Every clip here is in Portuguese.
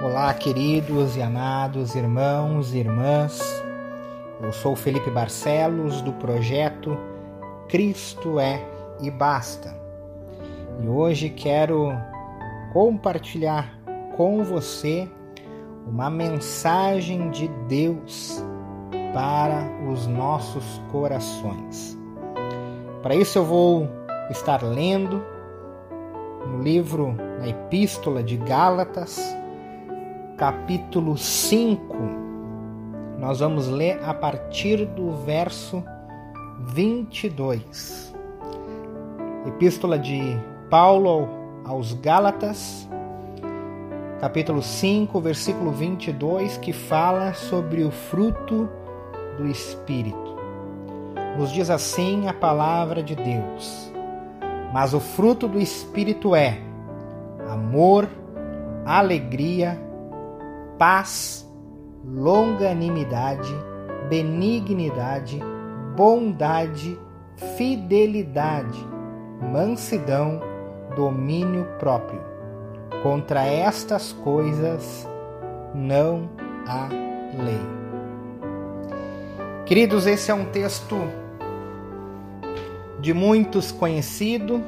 Olá, queridos e amados irmãos e irmãs. Eu sou Felipe Barcelos do projeto Cristo é e basta. E hoje quero compartilhar com você uma mensagem de Deus para os nossos corações. Para isso eu vou estar lendo no livro, na Epístola de Gálatas, capítulo 5. Nós vamos ler a partir do verso 22. Epístola de Paulo aos Gálatas, capítulo 5, versículo 22, que fala sobre o fruto do Espírito. Nos diz assim a palavra de Deus: Mas o fruto do Espírito é amor, alegria, paz, longanimidade, benignidade, bondade, fidelidade, mansidão, domínio próprio. Contra estas coisas não há lei. Queridos, esse é um texto de muitos conhecido,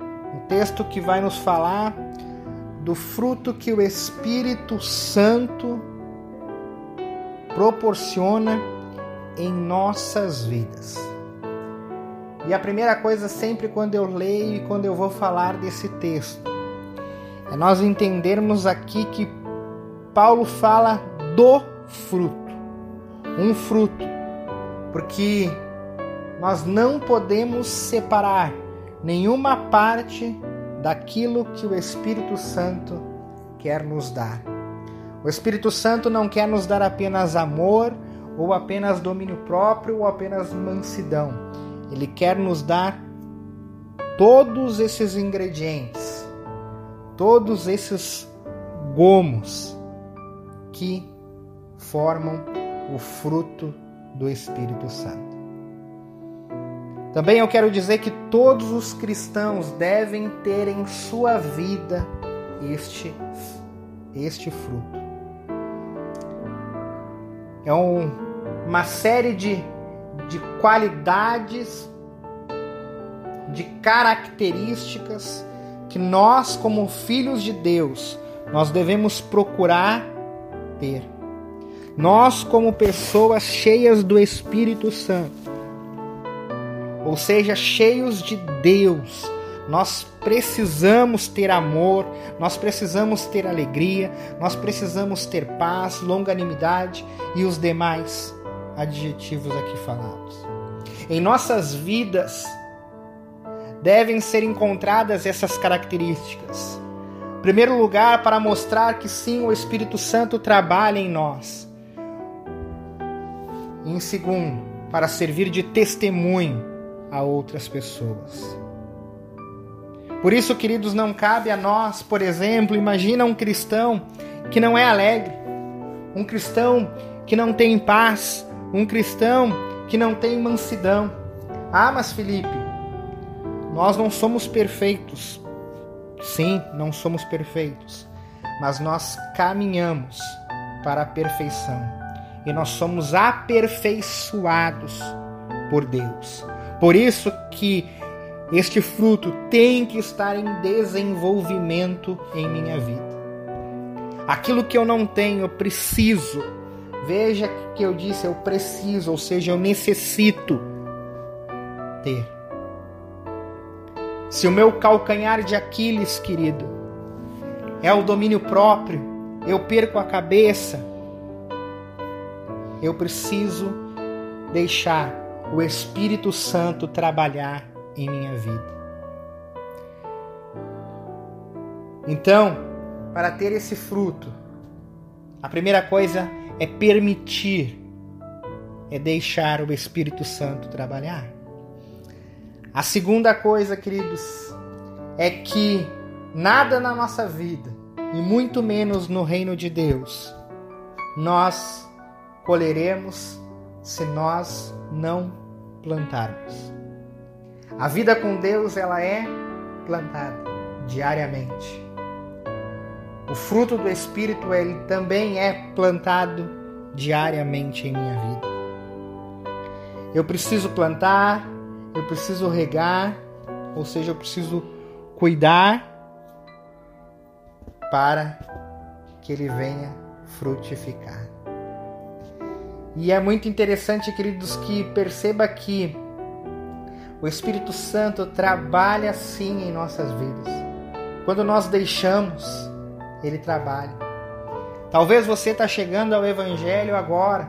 um texto que vai nos falar do fruto que o Espírito Santo proporciona em nossas vidas. E a primeira coisa, sempre quando eu leio e quando eu vou falar desse texto, é nós entendermos aqui que Paulo fala do fruto, um fruto, porque nós não podemos separar nenhuma parte daquilo que o Espírito Santo quer nos dar. O Espírito Santo não quer nos dar apenas amor, ou apenas domínio próprio, ou apenas mansidão. Ele quer nos dar todos esses ingredientes, todos esses gomos que formam o fruto do Espírito Santo. Também eu quero dizer que todos os cristãos devem ter em sua vida este, este fruto. É um, uma série de, de qualidades, de características que nós, como filhos de Deus, nós devemos procurar ter. Nós, como pessoas cheias do Espírito Santo, ou seja, cheios de Deus. Nós precisamos ter amor, nós precisamos ter alegria, nós precisamos ter paz, longanimidade e os demais adjetivos aqui falados. Em nossas vidas devem ser encontradas essas características. Em primeiro lugar, para mostrar que sim, o Espírito Santo trabalha em nós. E em segundo, para servir de testemunho a outras pessoas. Por isso, queridos, não cabe a nós, por exemplo, imagina um cristão que não é alegre, um cristão que não tem paz, um cristão que não tem mansidão. Ah, mas Felipe, nós não somos perfeitos. Sim, não somos perfeitos, mas nós caminhamos para a perfeição e nós somos aperfeiçoados por Deus. Por isso que este fruto tem que estar em desenvolvimento em minha vida. Aquilo que eu não tenho, eu preciso. Veja que eu disse, eu preciso, ou seja, eu necessito ter. Se o meu calcanhar de Aquiles, querido, é o domínio próprio, eu perco a cabeça, eu preciso deixar o Espírito Santo trabalhar em minha vida. Então, para ter esse fruto, a primeira coisa é permitir, é deixar o Espírito Santo trabalhar. A segunda coisa, queridos, é que nada na nossa vida, e muito menos no reino de Deus, nós colheremos se nós não plantarmos. A vida com Deus ela é plantada diariamente. O fruto do Espírito ele também é plantado diariamente em minha vida. Eu preciso plantar, eu preciso regar, ou seja, eu preciso cuidar para que ele venha frutificar. E é muito interessante, queridos, que perceba que o Espírito Santo trabalha sim em nossas vidas. Quando nós deixamos, ele trabalha. Talvez você está chegando ao Evangelho agora.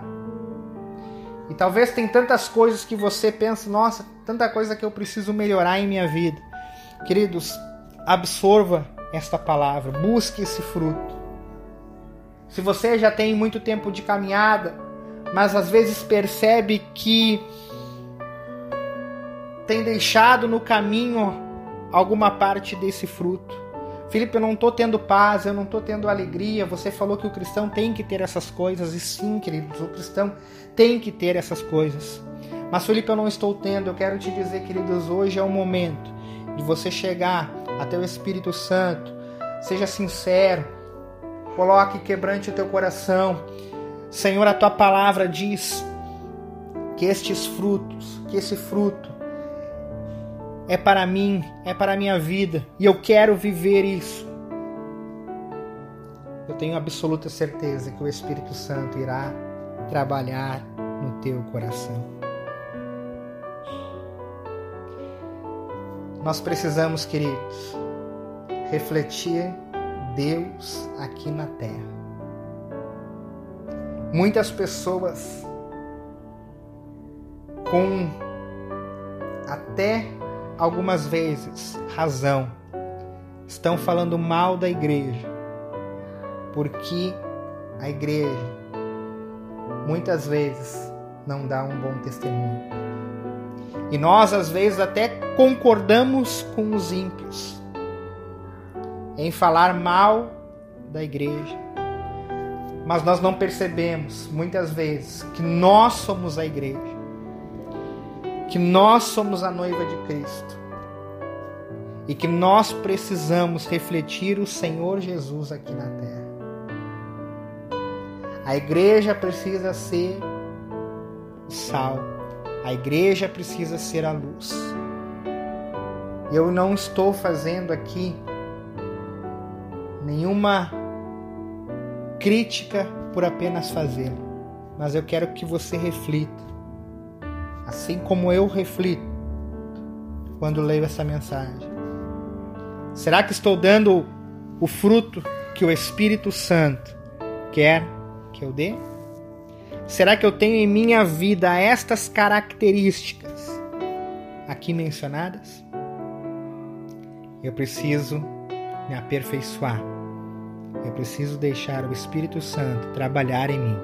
E talvez tem tantas coisas que você pensa, nossa, tanta coisa que eu preciso melhorar em minha vida. Queridos, absorva esta palavra, busque esse fruto. Se você já tem muito tempo de caminhada, mas às vezes percebe que tem deixado no caminho alguma parte desse fruto. Felipe, eu não estou tendo paz, eu não estou tendo alegria. Você falou que o cristão tem que ter essas coisas, e sim, queridos, o cristão tem que ter essas coisas. Mas, Felipe, eu não estou tendo. Eu quero te dizer, queridos, hoje é o momento de você chegar até o Espírito Santo. Seja sincero, coloque quebrante o teu coração Senhor, a tua palavra diz que estes frutos, que esse fruto é para mim, é para a minha vida e eu quero viver isso. Eu tenho absoluta certeza que o Espírito Santo irá trabalhar no teu coração. Nós precisamos, queridos, refletir Deus aqui na terra. Muitas pessoas com até algumas vezes razão estão falando mal da igreja, porque a igreja muitas vezes não dá um bom testemunho. E nós às vezes até concordamos com os ímpios em falar mal da igreja mas nós não percebemos muitas vezes que nós somos a igreja, que nós somos a noiva de Cristo e que nós precisamos refletir o Senhor Jesus aqui na terra. A igreja precisa ser o sal, a igreja precisa ser a luz. Eu não estou fazendo aqui nenhuma crítica por apenas fazê-lo, mas eu quero que você reflita, assim como eu reflito quando leio essa mensagem. Será que estou dando o fruto que o Espírito Santo quer que eu dê? Será que eu tenho em minha vida estas características aqui mencionadas? Eu preciso me aperfeiçoar eu preciso deixar o Espírito Santo trabalhar em mim.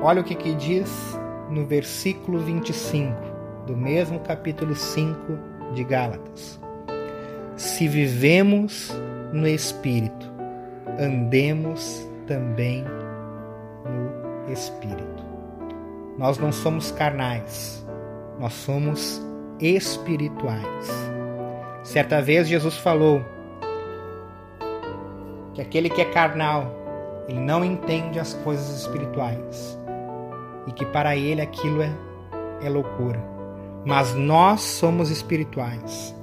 Olha o que, que diz no versículo 25 do mesmo capítulo 5 de Gálatas. Se vivemos no Espírito, andemos também no Espírito. Nós não somos carnais, nós somos espirituais. Certa vez Jesus falou que aquele que é carnal, ele não entende as coisas espirituais e que para ele aquilo é, é loucura. Mas nós somos espirituais.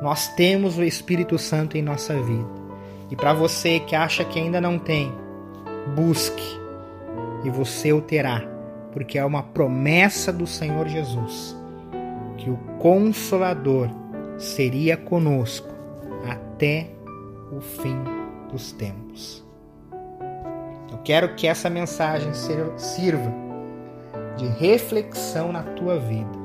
Nós temos o Espírito Santo em nossa vida. E para você que acha que ainda não tem, busque e você o terá, porque é uma promessa do Senhor Jesus que o Consolador seria conosco até o fim dos tempos. Eu quero que essa mensagem sirva de reflexão na tua vida.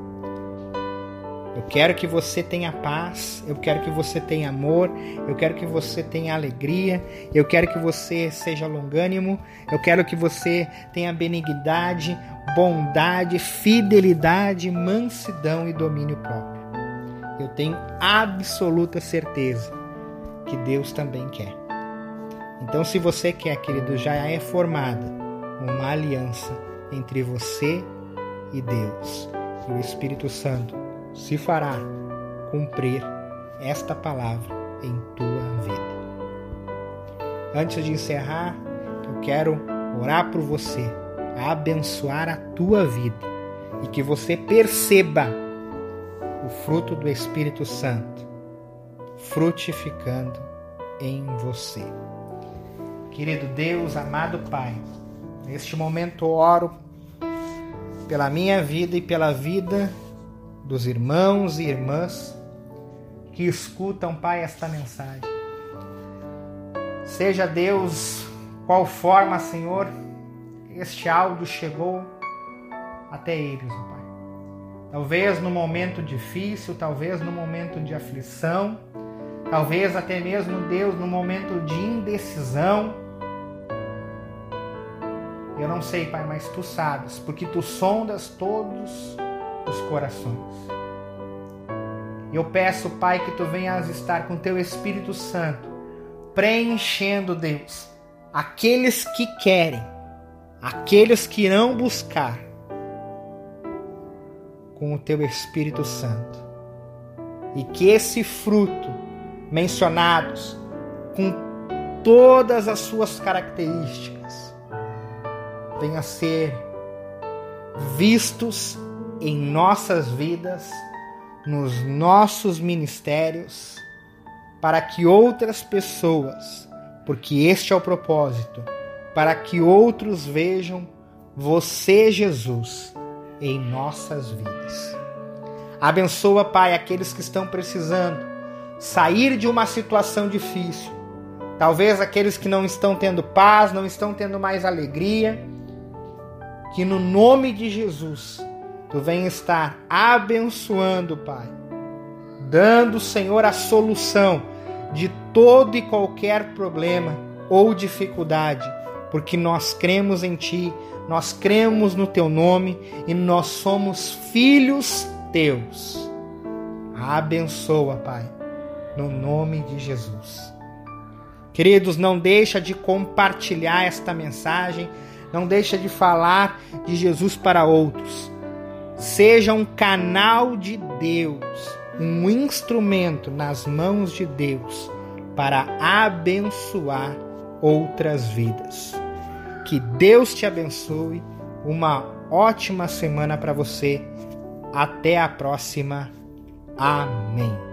Eu quero que você tenha paz, eu quero que você tenha amor, eu quero que você tenha alegria, eu quero que você seja longânimo, eu quero que você tenha benignidade, bondade, fidelidade, mansidão e domínio próprio. Eu tenho absoluta certeza que Deus também quer. Então, se você quer, querido, já é formada uma aliança entre você e Deus. E o Espírito Santo se fará cumprir esta palavra, em tua vida. Antes de encerrar, eu quero orar por você, abençoar a tua vida e que você perceba o fruto do Espírito Santo frutificando em você. Querido Deus, amado Pai, neste momento oro pela minha vida e pela vida dos irmãos e irmãs que escutam, Pai, esta mensagem. Seja Deus qual forma, Senhor, este áudio chegou até eles, Pai. Talvez no momento difícil, talvez no momento de aflição, talvez até mesmo, Deus, no momento de indecisão. Eu não sei, Pai, mas tu sabes, porque tu sondas todos os corações. Eu peço, Pai, que tu venhas estar com teu Espírito Santo, preenchendo, Deus, aqueles que querem, aqueles que irão buscar com o teu Espírito Santo. E que esse fruto mencionados com todas as suas características venha a ser vistos em nossas vidas nos nossos ministérios, para que outras pessoas, porque este é o propósito, para que outros vejam você, Jesus, em nossas vidas. Abençoa, Pai, aqueles que estão precisando sair de uma situação difícil. Talvez aqueles que não estão tendo paz, não estão tendo mais alegria. Que no nome de Jesus Tu vem estar abençoando, Pai, dando, Senhor, a solução de todo e qualquer problema ou dificuldade, porque nós cremos em Ti, nós cremos no Teu nome e nós somos filhos Teus. Abençoa, Pai, no nome de Jesus. Queridos, não deixa de compartilhar esta mensagem, não deixa de falar de Jesus para outros seja um canal de Deus, um instrumento nas mãos de Deus para abençoar outras vidas. Que Deus te abençoe. Uma ótima semana para você. Até a próxima. Amém.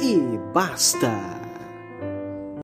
e basta.